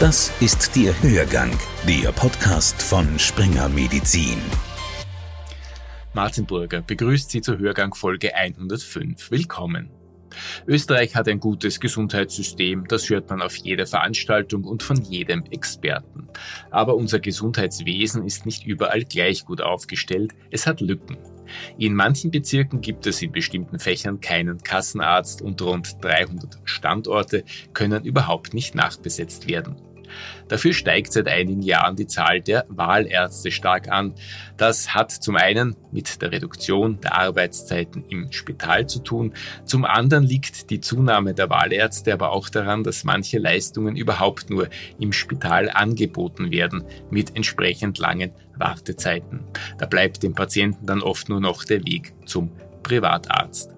Das ist der Hörgang, der Podcast von Springer Medizin. Martin Burger begrüßt Sie zur Hörgang Folge 105. Willkommen. Österreich hat ein gutes Gesundheitssystem, das hört man auf jeder Veranstaltung und von jedem Experten. Aber unser Gesundheitswesen ist nicht überall gleich gut aufgestellt, es hat Lücken. In manchen Bezirken gibt es in bestimmten Fächern keinen Kassenarzt und rund 300 Standorte können überhaupt nicht nachbesetzt werden. Dafür steigt seit einigen Jahren die Zahl der Wahlärzte stark an. Das hat zum einen mit der Reduktion der Arbeitszeiten im Spital zu tun, zum anderen liegt die Zunahme der Wahlärzte aber auch daran, dass manche Leistungen überhaupt nur im Spital angeboten werden mit entsprechend langen Wartezeiten. Da bleibt dem Patienten dann oft nur noch der Weg zum Privatarzt.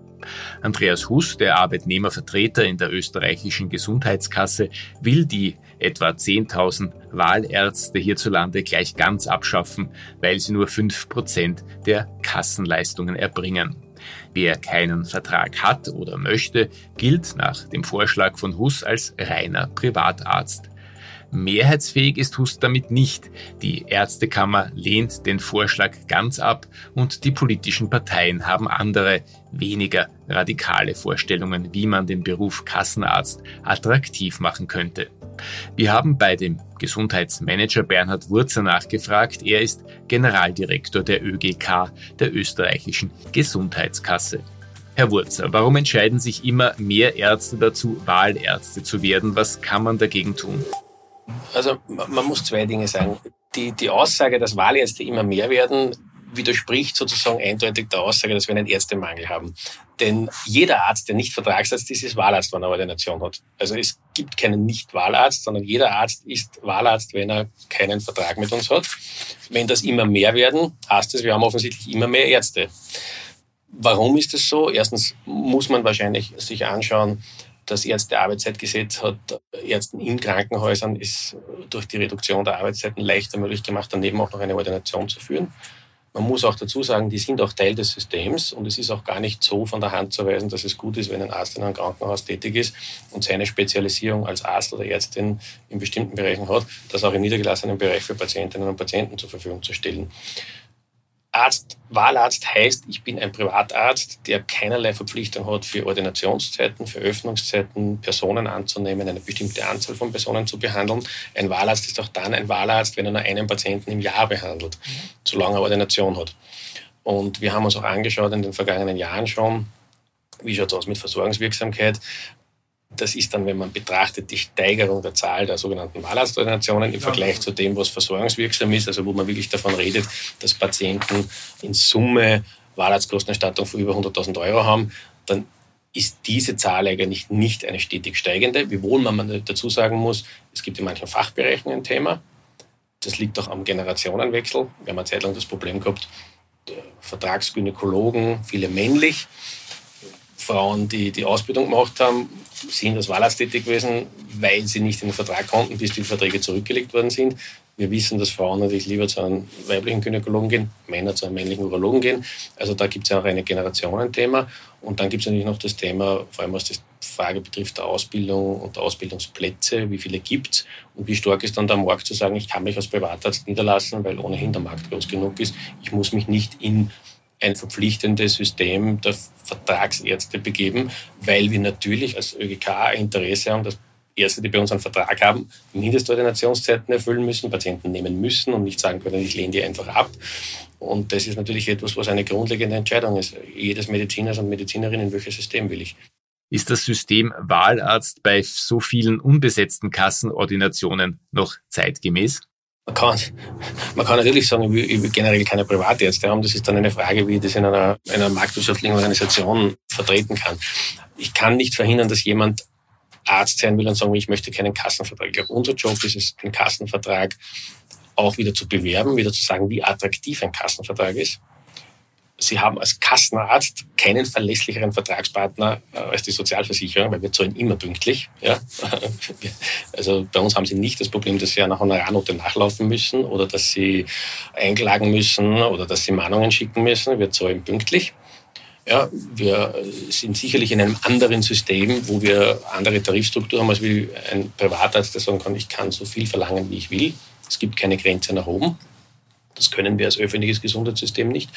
Andreas Huss, der Arbeitnehmervertreter in der österreichischen Gesundheitskasse, will die etwa 10.000 Wahlärzte hierzulande gleich ganz abschaffen, weil sie nur 5% der Kassenleistungen erbringen. Wer keinen Vertrag hat oder möchte, gilt nach dem Vorschlag von Huss als reiner Privatarzt. Mehrheitsfähig ist Hus damit nicht. Die Ärztekammer lehnt den Vorschlag ganz ab und die politischen Parteien haben andere, weniger radikale Vorstellungen, wie man den Beruf Kassenarzt attraktiv machen könnte. Wir haben bei dem Gesundheitsmanager Bernhard Wurzer nachgefragt. Er ist Generaldirektor der ÖGK, der österreichischen Gesundheitskasse. Herr Wurzer, warum entscheiden sich immer mehr Ärzte dazu, Wahlärzte zu werden? Was kann man dagegen tun? Also man muss zwei Dinge sagen. Die, die Aussage, dass Wahlärzte immer mehr werden, widerspricht sozusagen eindeutig der Aussage, dass wir einen Ärztemangel haben. Denn jeder Arzt, der nicht Vertragsarzt ist, ist Wahlarzt, wenn er Ordination hat. Also es gibt keinen Nicht-Wahlarzt, sondern jeder Arzt ist Wahlarzt, wenn er keinen Vertrag mit uns hat. Wenn das immer mehr werden, heißt es, wir haben offensichtlich immer mehr Ärzte. Warum ist das so? Erstens muss man wahrscheinlich sich anschauen, das Ärztearbeitszeitgesetz hat Ärzten in Krankenhäusern ist durch die Reduktion der Arbeitszeiten leichter möglich gemacht, daneben auch noch eine Ordination zu führen. Man muss auch dazu sagen, die sind auch Teil des Systems und es ist auch gar nicht so von der Hand zu weisen, dass es gut ist, wenn ein Arzt in einem Krankenhaus tätig ist und seine Spezialisierung als Arzt oder Ärztin in bestimmten Bereichen hat, das auch im niedergelassenen Bereich für Patientinnen und Patienten zur Verfügung zu stellen. Arzt, Wahlarzt heißt, ich bin ein Privatarzt, der keinerlei Verpflichtung hat für Ordinationszeiten, für Öffnungszeiten, Personen anzunehmen, eine bestimmte Anzahl von Personen zu behandeln. Ein Wahlarzt ist auch dann ein Wahlarzt, wenn er nur einen Patienten im Jahr behandelt, solange er Ordination hat. Und wir haben uns auch angeschaut in den vergangenen Jahren schon, wie schaut es aus mit Versorgungswirksamkeit? Das ist dann, wenn man betrachtet, die Steigerung der Zahl der sogenannten Wahlarztordinationen im Vergleich zu dem, was versorgungswirksam ist, also wo man wirklich davon redet, dass Patienten in Summe Wahlarztkostenerstattung von über 100.000 Euro haben, dann ist diese Zahl eigentlich nicht eine stetig steigende, wiewohl man dazu sagen muss, es gibt in manchen Fachbereichen ein Thema. Das liegt auch am Generationenwechsel. Wir haben eine Zeit lang das Problem gehabt, Vertragsgynäkologen, viele männlich, Frauen, die die Ausbildung gemacht haben, sind als Wahlarzt tätig gewesen, weil sie nicht in den Vertrag konnten, bis die Verträge zurückgelegt worden sind. Wir wissen, dass Frauen natürlich lieber zu einem weiblichen Gynäkologen gehen, Männer zu einem männlichen Urologen gehen. Also da gibt es ja auch ein Generationenthema. Und dann gibt es natürlich noch das Thema, vor allem was die Frage betrifft, der Ausbildung und der Ausbildungsplätze, wie viele gibt es und wie stark ist dann der Markt zu sagen, ich kann mich als Privatarzt niederlassen, weil ohnehin der Markt groß genug ist. Ich muss mich nicht in ein verpflichtendes System der Vertragsärzte begeben, weil wir natürlich als ÖGK Interesse haben, dass Ärzte, die bei uns einen Vertrag haben, Mindestordinationszeiten erfüllen müssen, Patienten nehmen müssen und nicht sagen können, ich lehne die einfach ab. Und das ist natürlich etwas, was eine grundlegende Entscheidung ist. Jedes Mediziners und Medizinerin, in welches System will ich. Ist das System Wahlarzt bei so vielen unbesetzten Kassenordinationen noch zeitgemäß? Man kann, man kann natürlich sagen, ich will, generell keine Privatärzte haben. Das ist dann eine Frage, wie ich das in einer, einer marktwirtschaftlichen Organisation vertreten kann. Ich kann nicht verhindern, dass jemand Arzt sein will und sagen, ich möchte keinen Kassenvertrag. Ich glaube, unser Job ist es, den Kassenvertrag auch wieder zu bewerben, wieder zu sagen, wie attraktiv ein Kassenvertrag ist. Sie haben als Kassenarzt keinen verlässlicheren Vertragspartner äh, als die Sozialversicherung, weil wir zahlen immer pünktlich. Ja? Also bei uns haben Sie nicht das Problem, dass Sie einer Honorarnote nachlaufen müssen oder dass Sie einklagen müssen oder dass Sie Mahnungen schicken müssen. Wir zahlen pünktlich. Ja, wir sind sicherlich in einem anderen System, wo wir andere Tarifstruktur haben als wie ein Privatarzt, der sagen kann, ich kann so viel verlangen, wie ich will. Es gibt keine Grenze nach oben. Das können wir als öffentliches Gesundheitssystem nicht.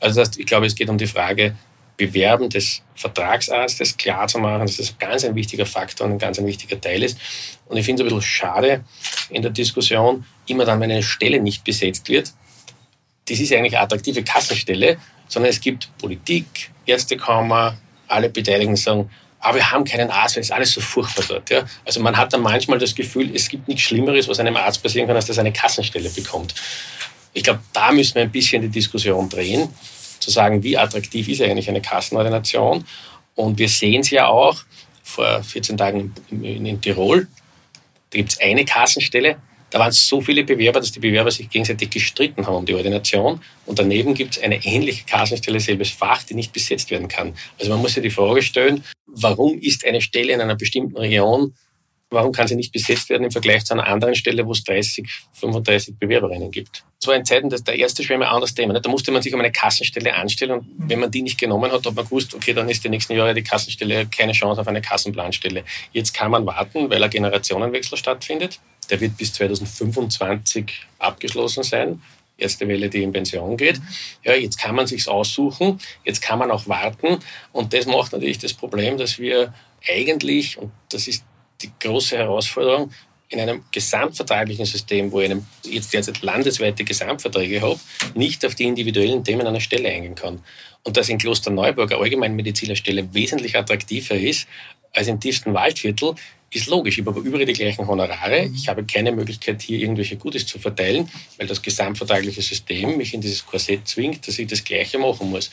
Also das ich glaube, es geht um die Frage, Bewerben des Vertragsarztes klar zu machen, dass das ganz ein wichtiger Faktor und ein ganz ein wichtiger Teil ist. Und ich finde es ein bisschen schade in der Diskussion, immer dann, wenn eine Stelle nicht besetzt wird, das ist eigentlich eine attraktive Kassenstelle, sondern es gibt Politik, Ärztekammer, alle Beteiligten sagen, aber wir haben keinen Arzt, weil es ist alles so furchtbar dort. Ja? Also man hat dann manchmal das Gefühl, es gibt nichts Schlimmeres, was einem Arzt passieren kann, als dass er eine Kassenstelle bekommt. Ich glaube, da müssen wir ein bisschen die Diskussion drehen, zu sagen, wie attraktiv ist eigentlich eine Kassenordination. Und wir sehen es ja auch vor 14 Tagen in, in, Tirol. Da gibt es eine Kassenstelle, da waren so viele Bewerber, dass die Bewerber sich gegenseitig gestritten haben um die Ordination. Und daneben gibt es eine ähnliche Kassenstelle, selbes Fach, die nicht besetzt werden kann. Also man muss sich die Frage stellen, warum ist eine Stelle in einer bestimmten Region, warum kann sie nicht besetzt werden im Vergleich zu einer anderen Stelle, wo es 30, 35 Bewerberinnen gibt? Das war in Zeiten, dass der erste Schwemme ein anderes Thema. Da musste man sich um eine Kassenstelle anstellen und wenn man die nicht genommen hat, hat man gewusst, okay, dann ist die nächsten Jahre die Kassenstelle keine Chance auf eine Kassenplanstelle. Jetzt kann man warten, weil ein Generationenwechsel stattfindet. Der wird bis 2025 abgeschlossen sein. Erste Welle, die in Pension geht. Ja, jetzt kann man sich's aussuchen. Jetzt kann man auch warten. Und das macht natürlich das Problem, dass wir eigentlich, und das ist die große Herausforderung, in einem gesamtvertraglichen System, wo ich einem jetzt derzeit landesweite Gesamtverträge habe, nicht auf die individuellen Themen einer Stelle eingehen kann. Und dass in Klosterneuburg eine Allgemeinmedizinerstelle wesentlich attraktiver ist als im tiefsten Waldviertel, ist logisch. Ich habe aber überall die gleichen Honorare. Ich habe keine Möglichkeit, hier irgendwelche Gutes zu verteilen, weil das gesamtvertragliche System mich in dieses Korsett zwingt, dass ich das Gleiche machen muss.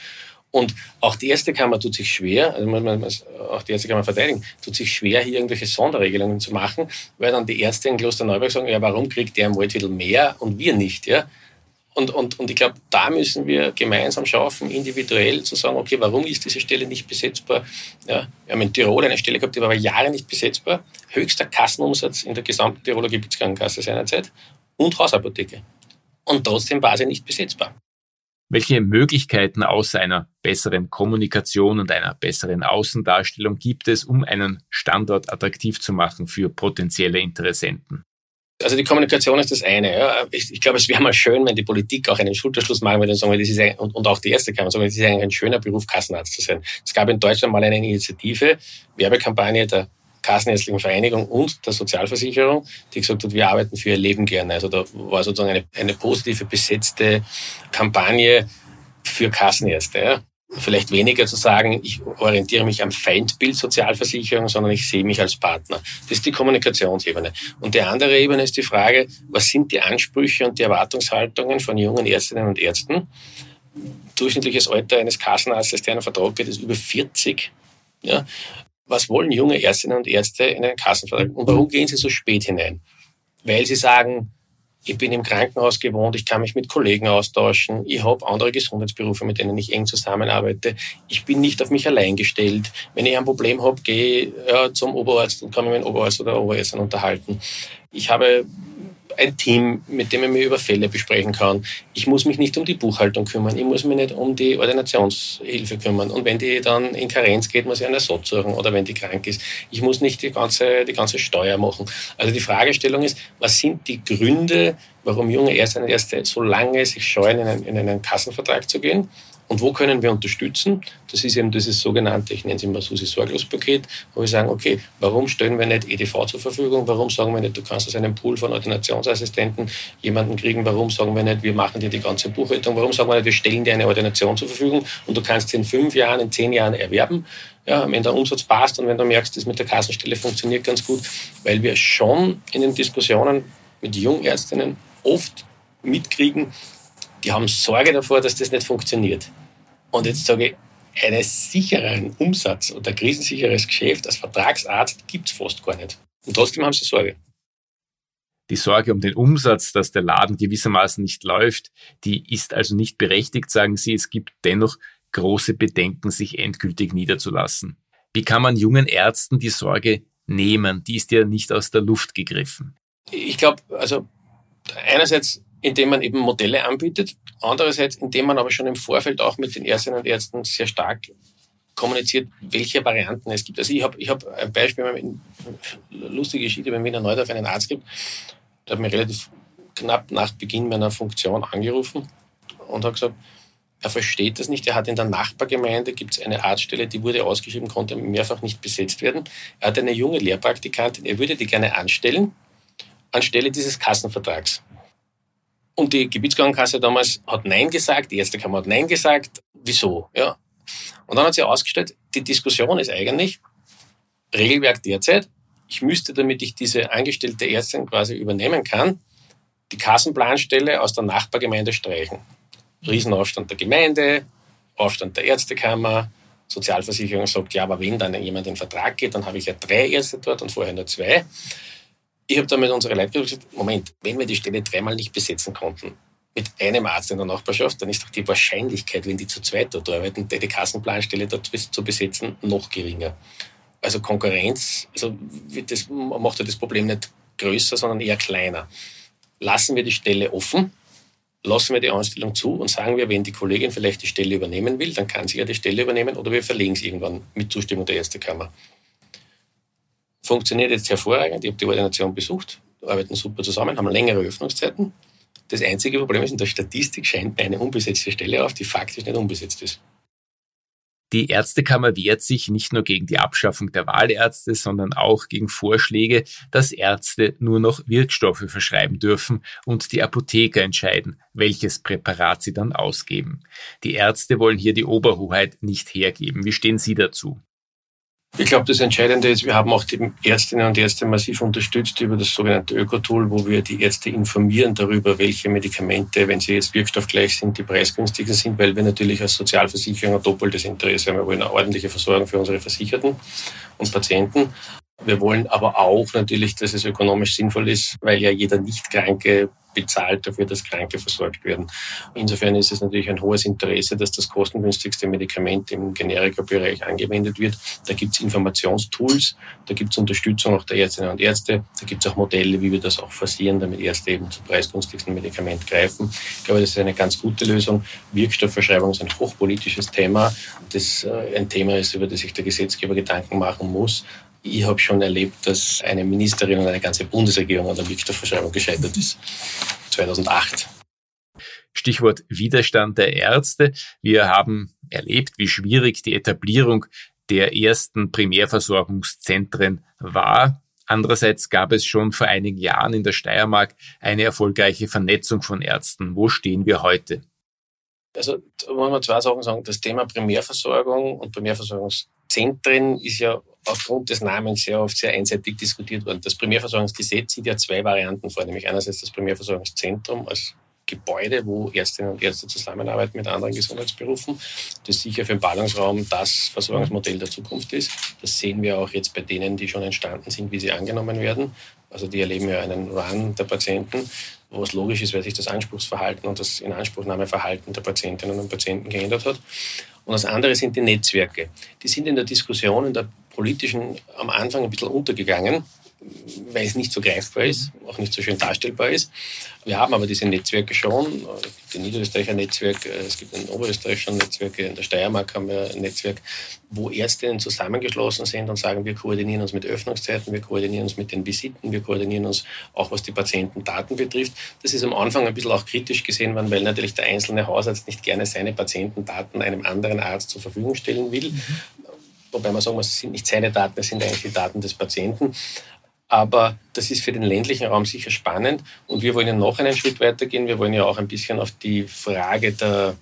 Und auch die erste Kammer tut sich schwer, also man, man, auch die erste Kammer verteidigen, tut sich schwer, hier irgendwelche Sonderregelungen zu machen, weil dann die Ärzte in Klosterneuburg sagen, ja, warum kriegt der im Waldviertel mehr und wir nicht, ja? Und, und, und ich glaube, da müssen wir gemeinsam schaffen, individuell zu sagen, okay, warum ist diese Stelle nicht besetzbar? Ja, wir haben in Tirol eine Stelle gehabt, die war aber Jahre nicht besetzbar. Höchster Kassenumsatz in der gesamten Tiroler Gebietskrankenkasse seinerzeit und Hausapotheke. Und trotzdem war sie nicht besetzbar. Welche Möglichkeiten außer einer besseren Kommunikation und einer besseren Außendarstellung gibt es, um einen Standort attraktiv zu machen für potenzielle Interessenten? Also die Kommunikation ist das eine. Ja. Ich, ich, glaube, es wäre mal schön, wenn die Politik auch einen Schulterschluss machen würde und sagen, das ist ein, und, und auch die erste Kammer sagen, das ist eigentlich ein schöner Beruf, Kassenarzt zu sein. Es gab in Deutschland mal eine Initiative, Werbekampagne der Kassenärztlichen Vereinigung und der Sozialversicherung, die gesagt hat, wir arbeiten für ihr Leben gerne. Also da war sozusagen eine, eine positive besetzte Kampagne für Kassenärzte. Ja vielleicht weniger zu sagen, ich orientiere mich am Feindbild Sozialversicherung, sondern ich sehe mich als Partner. Das ist die Kommunikationsebene. Und die andere Ebene ist die Frage, was sind die Ansprüche und die Erwartungshaltungen von jungen Ärztinnen und Ärzten? Durchschnittliches Alter eines Kassenarztes, der einen Vertrag geht, ist über 40. Ja? Was wollen junge Ärztinnen und Ärzte in einen Kassenvertrag? Und warum gehen sie so spät hinein? Weil sie sagen, ich bin im Krankenhaus gewohnt, ich kann mich mit Kollegen austauschen, ich habe andere Gesundheitsberufe, mit denen ich eng zusammenarbeite. Ich bin nicht auf mich allein gestellt. Wenn ich ein Problem habe, gehe ja, zum Oberarzt und kann mich mit dem Oberarzt oder Oberärztin unterhalten. Ich habe ein Team, mit dem ich mir über Fälle besprechen kann. Ich muss mich nicht um die Buchhaltung kümmern, ich muss mich nicht um die Ordinationshilfe kümmern. Und wenn die dann in Karenz geht, muss ich einen Ersatz suchen oder wenn die krank ist. Ich muss nicht die ganze, die ganze Steuer machen. Also die Fragestellung ist, was sind die Gründe, warum junge Ärzte und Ärzte so lange sich scheuen, in einen, in einen Kassenvertrag zu gehen? Und wo können wir unterstützen? Das ist eben dieses sogenannte, ich nenne es immer Susi Sorglos-Paket, wo wir sagen, okay, warum stellen wir nicht EDV zur Verfügung? Warum sagen wir nicht, du kannst aus einem Pool von Ordinationsassistenten jemanden kriegen? Warum sagen wir nicht, wir machen dir die ganze Buchhaltung? Warum sagen wir nicht, wir stellen dir eine Ordination zur Verfügung und du kannst sie in fünf Jahren, in zehn Jahren erwerben? Ja, wenn der Umsatz passt und wenn du merkst, das mit der Kassenstelle funktioniert ganz gut, weil wir schon in den Diskussionen mit Jungärztinnen oft mitkriegen, die haben Sorge davor, dass das nicht funktioniert. Und jetzt sage ich, einen sicheren Umsatz oder ein krisensicheres Geschäft als Vertragsarzt gibt es fast gar nicht. Und trotzdem haben sie Sorge. Die Sorge um den Umsatz, dass der Laden gewissermaßen nicht läuft, die ist also nicht berechtigt, sagen Sie. Es gibt dennoch große Bedenken, sich endgültig niederzulassen. Wie kann man jungen Ärzten die Sorge nehmen? Die ist ja nicht aus der Luft gegriffen. Ich glaube, also einerseits indem man eben Modelle anbietet. Andererseits, indem man aber schon im Vorfeld auch mit den Ärztinnen und Ärzten sehr stark kommuniziert, welche Varianten es gibt. Also ich habe ich hab ein Beispiel, eine lustige Geschichte, wenn Wiener Neudorf einen Arzt gibt, der hat mir relativ knapp nach Beginn meiner Funktion angerufen und hat gesagt, er versteht das nicht. Er hat in der Nachbargemeinde gibt es eine Arztstelle, die wurde ausgeschrieben, konnte mehrfach nicht besetzt werden. Er hat eine junge Lehrpraktikantin, er würde die gerne anstellen, anstelle dieses Kassenvertrags. Und die Gebietskrankenkasse damals hat Nein gesagt, die Ärztekammer hat Nein gesagt. Wieso? Ja. Und dann hat sie ausgestellt, die Diskussion ist eigentlich, Regelwerk derzeit, ich müsste, damit ich diese angestellte Ärztin quasi übernehmen kann, die Kassenplanstelle aus der Nachbargemeinde streichen. Riesenaufstand der Gemeinde, Aufstand der Ärztekammer, Sozialversicherung sagt, ja, aber wenn dann jemand in Vertrag geht, dann habe ich ja drei Ärzte dort und vorher nur zwei. Ich habe dann mit unserer Leitgruppe gesagt, Moment, wenn wir die Stelle dreimal nicht besetzen konnten, mit einem Arzt in der Nachbarschaft, dann ist doch die Wahrscheinlichkeit, wenn die zu zweit dort arbeiten, die Kassenplanstelle dort zu besetzen, noch geringer. Also Konkurrenz, also das macht ja das Problem nicht größer, sondern eher kleiner. Lassen wir die Stelle offen, lassen wir die Anstellung zu und sagen wir, wenn die Kollegin vielleicht die Stelle übernehmen will, dann kann sie ja die Stelle übernehmen oder wir verlegen sie irgendwann mit Zustimmung der Ärztekammer. Funktioniert jetzt hervorragend. Ich habe die Ordination besucht, arbeiten super zusammen, haben längere Öffnungszeiten. Das einzige Problem ist, in der Statistik scheint eine unbesetzte Stelle auf, die faktisch nicht unbesetzt ist. Die Ärztekammer wehrt sich nicht nur gegen die Abschaffung der Wahlärzte, sondern auch gegen Vorschläge, dass Ärzte nur noch Wirkstoffe verschreiben dürfen und die Apotheker entscheiden, welches Präparat sie dann ausgeben. Die Ärzte wollen hier die Oberhoheit nicht hergeben. Wie stehen Sie dazu? Ich glaube, das Entscheidende ist, wir haben auch die Ärztinnen und Ärzte massiv unterstützt über das sogenannte Ökotool, wo wir die Ärzte informieren darüber, welche Medikamente, wenn sie jetzt wirkstoffgleich sind, die preisgünstiger sind, weil wir natürlich als Sozialversicherung ein doppeltes Interesse haben. Wir wollen eine ordentliche Versorgung für unsere Versicherten und Patienten. Wir wollen aber auch natürlich, dass es ökonomisch sinnvoll ist, weil ja jeder Nicht-Kranke bezahlt dafür, dass Kranke versorgt werden. Insofern ist es natürlich ein hohes Interesse, dass das kostengünstigste Medikament im Generika-Bereich angewendet wird. Da gibt es Informationstools, da gibt es Unterstützung auch der Ärztinnen und Ärzte, da gibt es auch Modelle, wie wir das auch forcieren, damit Ärzte eben zum preisgünstigsten Medikament greifen. Ich glaube, das ist eine ganz gute Lösung. Wirkstoffverschreibung ist ein hochpolitisches Thema, das äh, ein Thema ist, über das sich der Gesetzgeber Gedanken machen muss. Ich habe schon erlebt, dass eine Ministerin und eine ganze Bundesregierung an der Wirkstoffverschreibung gescheitert ist. 2008. Stichwort Widerstand der Ärzte. Wir haben erlebt, wie schwierig die Etablierung der ersten Primärversorgungszentren war. Andererseits gab es schon vor einigen Jahren in der Steiermark eine erfolgreiche Vernetzung von Ärzten. Wo stehen wir heute? Also, da wollen wir zwei Sachen sagen. Das Thema Primärversorgung und Primärversorgungszentren ist ja aufgrund des Namens sehr oft sehr einseitig diskutiert worden. Das Primärversorgungsgesetz sieht ja zwei Varianten vor, nämlich einerseits das Primärversorgungszentrum als Gebäude, wo Ärztinnen und Ärzte zusammenarbeiten mit anderen Gesundheitsberufen, das sicher für den Ballungsraum das Versorgungsmodell der Zukunft ist. Das sehen wir auch jetzt bei denen, die schon entstanden sind, wie sie angenommen werden. Also die erleben ja einen Run der Patienten, wo es logisch ist, weil sich das Anspruchsverhalten und das Inanspruchnahmeverhalten der Patientinnen und Patienten geändert hat. Und das andere sind die Netzwerke. Die sind in der Diskussion, in der politischen am Anfang ein bisschen untergegangen, weil es nicht so greifbar ist, auch nicht so schön darstellbar ist. Wir haben aber diese Netzwerke schon. Es gibt ein Niederösterreicher Netzwerk, es gibt ein Oberösterreicher Netzwerk, in der Steiermark haben wir ein Netzwerk, wo Ärztinnen zusammengeschlossen sind und sagen, wir koordinieren uns mit Öffnungszeiten, wir koordinieren uns mit den Visiten, wir koordinieren uns auch was die Patientendaten betrifft. Das ist am Anfang ein bisschen auch kritisch gesehen worden, weil natürlich der einzelne Hausarzt nicht gerne seine Patientendaten einem anderen Arzt zur Verfügung stellen will. Mhm. Wobei man sagen muss, es sind nicht seine Daten, es sind eigentlich die Daten des Patienten. Aber das ist für den ländlichen Raum sicher spannend. Und wir wollen ja noch einen Schritt weitergehen. Wir wollen ja auch ein bisschen auf die Frage der,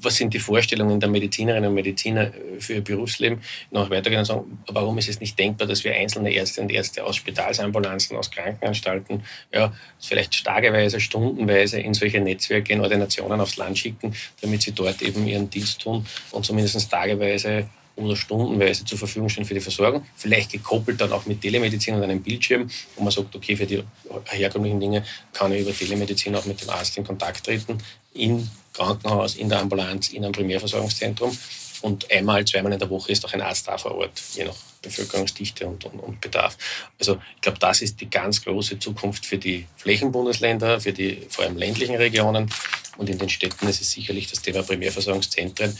was sind die Vorstellungen der Medizinerinnen und Mediziner für ihr Berufsleben, noch weitergehen und sagen, warum ist es nicht denkbar, dass wir einzelne Ärzte und Ärzte aus Spitalsambulanzen, aus Krankenanstalten, ja, vielleicht tageweise, stundenweise in solche Netzwerke, in Ordinationen aufs Land schicken, damit sie dort eben ihren Dienst tun und zumindest tageweise oder stundenweise zur Verfügung stehen für die Versorgung. Vielleicht gekoppelt dann auch mit Telemedizin und einem Bildschirm, wo man sagt, okay, für die herkömmlichen Dinge kann ich über Telemedizin auch mit dem Arzt in Kontakt treten, im Krankenhaus, in der Ambulanz, in einem Primärversorgungszentrum. Und einmal, zweimal in der Woche ist auch ein Arzt da vor Ort, je nach Bevölkerungsdichte und, und, und Bedarf. Also ich glaube, das ist die ganz große Zukunft für die Flächenbundesländer, für die vor allem ländlichen Regionen. Und in den Städten ist es sicherlich das Thema Primärversorgungszentren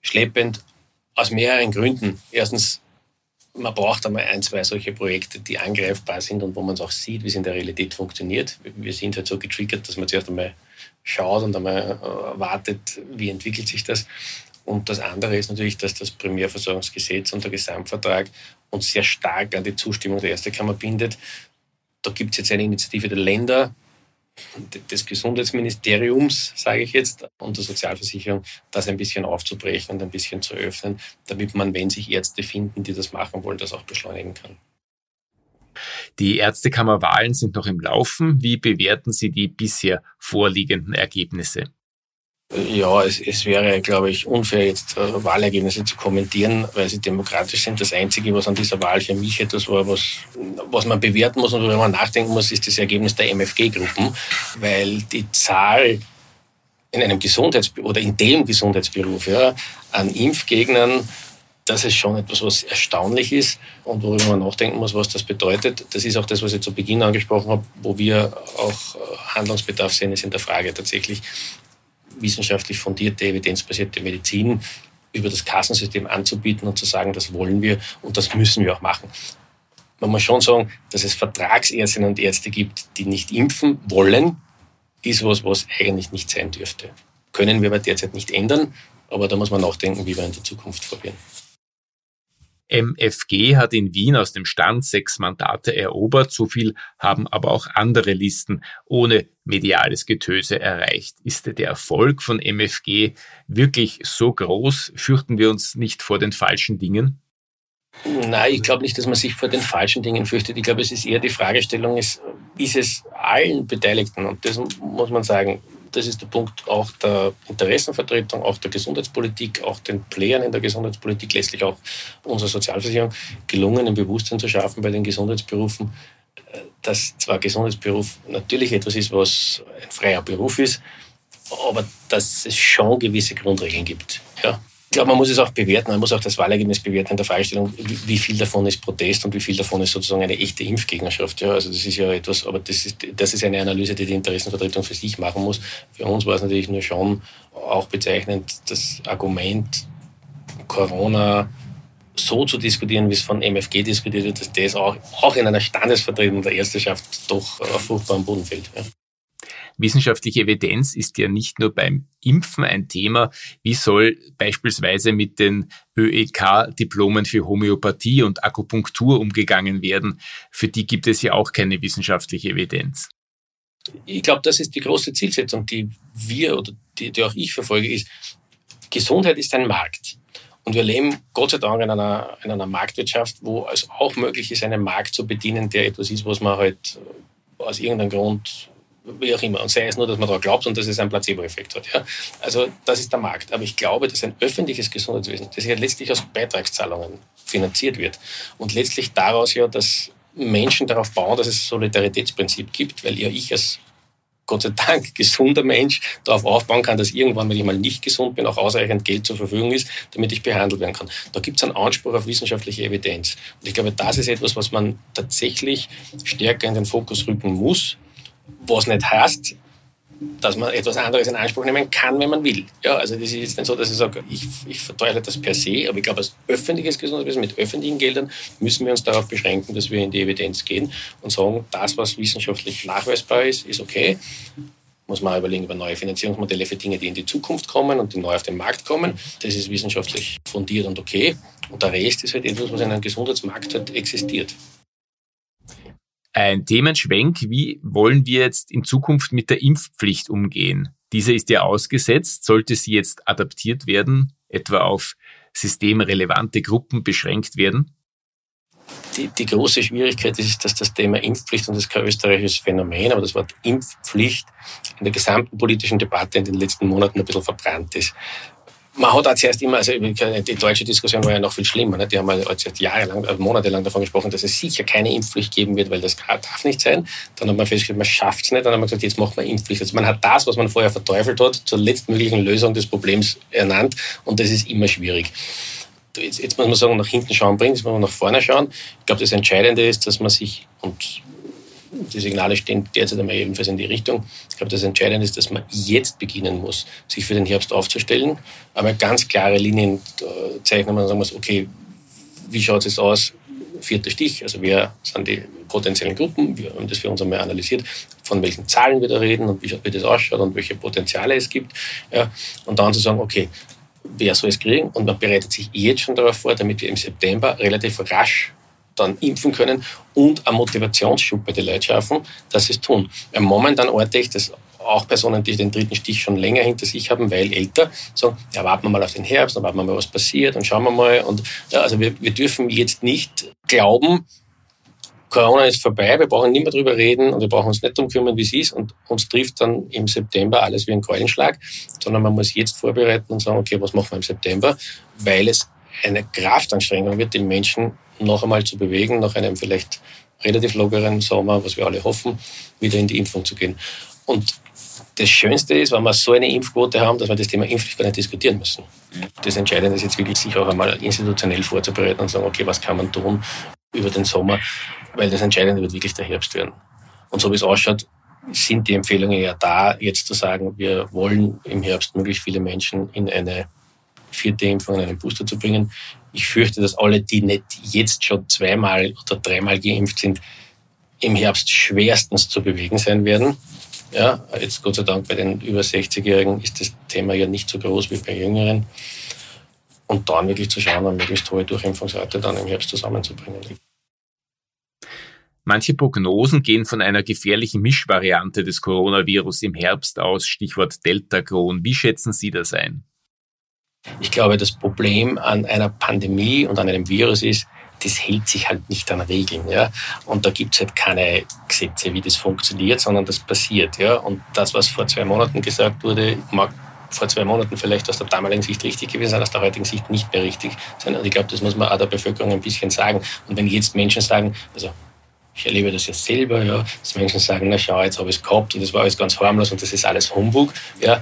schleppend aus mehreren Gründen. Erstens, man braucht einmal ein, zwei solche Projekte, die angreifbar sind und wo man es auch sieht, wie es in der Realität funktioniert. Wir sind halt so getriggert, dass man zuerst einmal schaut und einmal äh, wartet, wie entwickelt sich das. Und das andere ist natürlich, dass das Primärversorgungsgesetz und der Gesamtvertrag uns sehr stark an die Zustimmung der Ärztekammer bindet. Da gibt es jetzt eine Initiative der Länder, des Gesundheitsministeriums, sage ich jetzt, und der Sozialversicherung, das ein bisschen aufzubrechen und ein bisschen zu öffnen, damit man, wenn sich Ärzte finden, die das machen wollen, das auch beschleunigen kann. Die Ärztekammerwahlen sind noch im Laufen. Wie bewerten Sie die bisher vorliegenden Ergebnisse? Ja, es, es wäre, glaube ich, unfair, jetzt äh, Wahlergebnisse zu kommentieren, weil sie demokratisch sind. Das Einzige, was an dieser Wahl für mich etwas war, was, was man bewerten muss und worüber man nachdenken muss, ist das Ergebnis der MFG-Gruppen, weil die Zahl in einem Gesundheits- oder in dem Gesundheitsberuf ja, an Impfgegnern das ist schon etwas, was erstaunlich ist und worüber man nachdenken muss, was das bedeutet. Das ist auch das, was ich zu Beginn angesprochen habe, wo wir auch äh, Handlungsbedarf sehen, ist in der Frage tatsächlich wissenschaftlich fundierte, evidenzbasierte Medizin über das Kassensystem anzubieten und zu sagen, das wollen wir und das müssen wir auch machen. Man muss schon sagen, dass es Vertragsärztinnen und Ärzte gibt, die nicht impfen wollen, ist was, was eigentlich nicht sein dürfte. Können wir aber derzeit nicht ändern, aber da muss man nachdenken, wie wir in der Zukunft vorgehen. MFG hat in Wien aus dem Stand sechs Mandate erobert, so viel haben aber auch andere Listen ohne mediales Getöse erreicht. Ist der Erfolg von MFG wirklich so groß? Fürchten wir uns nicht vor den falschen Dingen? Nein, ich glaube nicht, dass man sich vor den falschen Dingen fürchtet. Ich glaube, es ist eher die Fragestellung, ist, ist es allen Beteiligten, und das muss man sagen, das ist der Punkt auch der Interessenvertretung, auch der Gesundheitspolitik, auch den Playern in der Gesundheitspolitik, letztlich auch unserer Sozialversicherung, gelungen, ein Bewusstsein zu schaffen bei den Gesundheitsberufen, äh, dass zwar Gesundheitsberuf natürlich etwas ist, was ein freier Beruf ist, aber dass es schon gewisse Grundregeln gibt. Ja. Ich glaube, man muss es auch bewerten, man muss auch das Wahlergebnis bewerten in der Fragestellung, wie viel davon ist Protest und wie viel davon ist sozusagen eine echte Impfgegnerschaft. Ja, also das ist ja etwas, aber das ist, das ist eine Analyse, die die Interessenvertretung für sich machen muss. Für uns war es natürlich nur schon auch bezeichnend, das Argument Corona so zu diskutieren, wie es von MFG diskutiert wird, dass das auch, auch in einer Standesvertretung der Ärzteschaft doch auf fruchtbaren Boden fällt. Ja. Wissenschaftliche Evidenz ist ja nicht nur beim Impfen ein Thema. Wie soll beispielsweise mit den ÖEK-Diplomen für Homöopathie und Akupunktur umgegangen werden? Für die gibt es ja auch keine wissenschaftliche Evidenz. Ich glaube, das ist die große Zielsetzung, die wir oder die, die auch ich verfolge, ist, Gesundheit ist ein Markt. Und wir leben Gott sei Dank in einer, in einer Marktwirtschaft, wo es auch möglich ist, einen Markt zu bedienen, der etwas ist, was man halt aus irgendeinem Grund wie auch immer. Und sei es nur, dass man daran glaubt und dass es einen Placebo-Effekt hat. Ja. Also das ist der Markt. Aber ich glaube, dass ein öffentliches Gesundheitswesen, das ja letztlich aus Beitragszahlungen finanziert wird und letztlich daraus ja, dass Menschen darauf bauen, dass es ein Solidaritätsprinzip gibt, weil ja ich als Gott sei Dank gesunder Mensch darauf aufbauen kann, dass irgendwann, wenn ich mal nicht gesund bin, auch ausreichend Geld zur Verfügung ist, damit ich behandelt werden kann. Da gibt es einen Anspruch auf wissenschaftliche Evidenz. Und ich glaube, das ist etwas, was man tatsächlich stärker in den Fokus rücken muss, was nicht heißt, dass man etwas anderes in Anspruch nehmen kann, wenn man will. Ja, also das ist jetzt nicht so, dass ich sage, ich, ich verteile das per se, aber ich glaube, als öffentliches Gesundheitswesen mit öffentlichen Geldern müssen wir uns darauf beschränken, dass wir in die Evidenz gehen und sagen, das, was wissenschaftlich nachweisbar ist, ist okay. Muss man überlegen über neue Finanzierungsmodelle für Dinge, die in die Zukunft kommen und die neu auf den Markt kommen. Das ist wissenschaftlich fundiert und okay. Und der Rest ist halt etwas, was in einem Gesundheitsmarkt halt existiert. Ein Themenschwenk, wie wollen wir jetzt in Zukunft mit der Impfpflicht umgehen? Diese ist ja ausgesetzt, sollte sie jetzt adaptiert werden, etwa auf systemrelevante Gruppen beschränkt werden? Die, die, große Schwierigkeit ist, dass das Thema Impfpflicht, und das ist kein österreichisches Phänomen, aber das Wort Impfpflicht in der gesamten politischen Debatte in den letzten Monaten ein bisschen verbrannt ist. Man hat auch zuerst immer, also die deutsche Diskussion war ja noch viel schlimmer. Ne? Die haben halt jetzt jahrelang, also monatelang davon gesprochen, dass es sicher keine Impfpflicht geben wird, weil das darf nicht sein. Dann hat man festgestellt, man schafft es nicht. Dann hat man gesagt, jetzt macht man Impfpflicht. Also man hat das, was man vorher verteufelt hat, zur letztmöglichen Lösung des Problems ernannt. Und das ist immer schwierig. Jetzt, jetzt muss man sagen, nach hinten schauen bringt, jetzt muss man nach vorne schauen. Ich glaube, das Entscheidende ist, dass man sich, und die Signale stehen derzeit einmal jedenfalls in die Richtung. Ich glaube, das Entscheidende ist, dass man jetzt beginnen muss, sich für den Herbst aufzustellen, aber ganz klare Linien äh, zeichnen und sagen muss, okay, wie schaut es aus? Vierter Stich, also wer sind die potenziellen Gruppen? Wir haben das für uns einmal analysiert, von welchen Zahlen wir da reden und wie, das ausschaut und welche Potenziale es gibt. Ja, und dann zu sagen, okay, wer soll es kriegen? Und man bereitet sich jetzt schon darauf vor, damit wir im September relativ rasch dann impfen können und eine Motivationsschub bei den Leuten schaffen, dass sie es tun. Momentan orte ich das auch Personen, die den dritten Stich schon länger hinter sich haben, weil älter, sagen, ja, warten wir mal auf den Herbst, dann warten wir mal, was passiert und schauen wir mal. Und ja, also wir, wir dürfen jetzt nicht glauben, Corona ist vorbei, wir brauchen nicht mehr drüber reden und wir brauchen uns nicht darum kümmern, wie es ist und uns trifft dann im September alles wie ein Keulenschlag, sondern man muss jetzt vorbereiten und sagen, okay, was machen wir im September, weil es eine Kraftanstrengung wird, den Menschen noch einmal zu bewegen, nach einem vielleicht relativ lockeren Sommer, was wir alle hoffen, wieder in die Impfung zu gehen. Und das Schönste ist, wenn wir so eine Impfquote haben, dass wir das Thema Impfpflicht gar nicht diskutieren müssen. Das Entscheidende ist jetzt wirklich, sich auch einmal institutionell vorzubereiten und sagen, okay, was kann man tun über den Sommer, weil das Entscheidende wird wirklich der Herbst werden. Und so wie es ausschaut, sind die Empfehlungen ja da, jetzt zu sagen, wir wollen im Herbst möglichst viele Menschen in eine vierte Impfung, in einen Booster zu bringen. Ich fürchte, dass alle, die nicht jetzt schon zweimal oder dreimal geimpft sind, im Herbst schwerstens zu bewegen sein werden. Ja, jetzt Gott sei Dank bei den über 60-Jährigen ist das Thema ja nicht so groß wie bei Jüngeren. Und dann wirklich zu schauen, eine möglichst hohe Durchimpfungsrate dann im Herbst zusammenzubringen. Manche Prognosen gehen von einer gefährlichen Mischvariante des Coronavirus im Herbst aus, Stichwort Delta-Kron. Wie schätzen Sie das ein? Ich glaube, das Problem an einer Pandemie und an einem Virus ist, das hält sich halt nicht an Regeln. Ja? Und da gibt es halt keine Gesetze, wie das funktioniert, sondern das passiert. Ja? Und das, was vor zwei Monaten gesagt wurde, mag vor zwei Monaten vielleicht aus der damaligen Sicht richtig gewesen sein, aus der heutigen Sicht nicht mehr richtig sein. Und ich glaube, das muss man auch der Bevölkerung ein bisschen sagen. Und wenn jetzt Menschen sagen, also ich erlebe das jetzt selber, ja, dass Menschen sagen, na schau, jetzt habe ich es gehabt und das war alles ganz harmlos und das ist alles Humbug. Ja,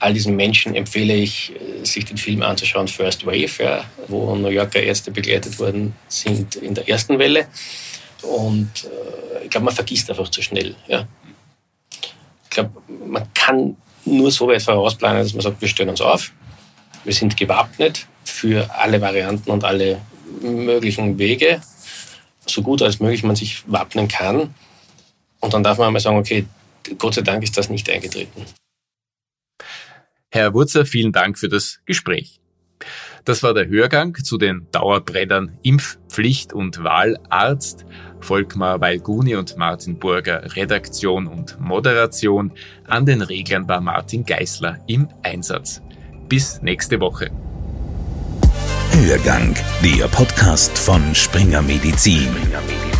all diesen Menschen empfehle ich, äh, sich den Film anzuschauen, First Wave, ja, wo New Yorker Ärzte begleitet worden sind in der ersten Welle. Und äh, ich glaube, man vergisst einfach zu schnell. Ja. Ich glaube, man kann nur so weit vorausplanen, dass man sagt, wir stellen uns auf, wir sind gewappnet für alle Varianten und alle möglichen Wege, so gut als möglich man sich wappnen kann. Und dann darf man einmal sagen, okay, Gott sei Dank ist das nicht eingetreten. Herr Wurzer, vielen Dank für das Gespräch. Das war der Hörgang zu den Dauerbrennern Impfpflicht und Wahlarzt. Volkmar Weilguni und Martin Burger Redaktion und Moderation. An den Reglern war Martin Geißler im Einsatz. Bis nächste Woche. Hörgang, der Podcast von Springer Medizin. Springer Medizin.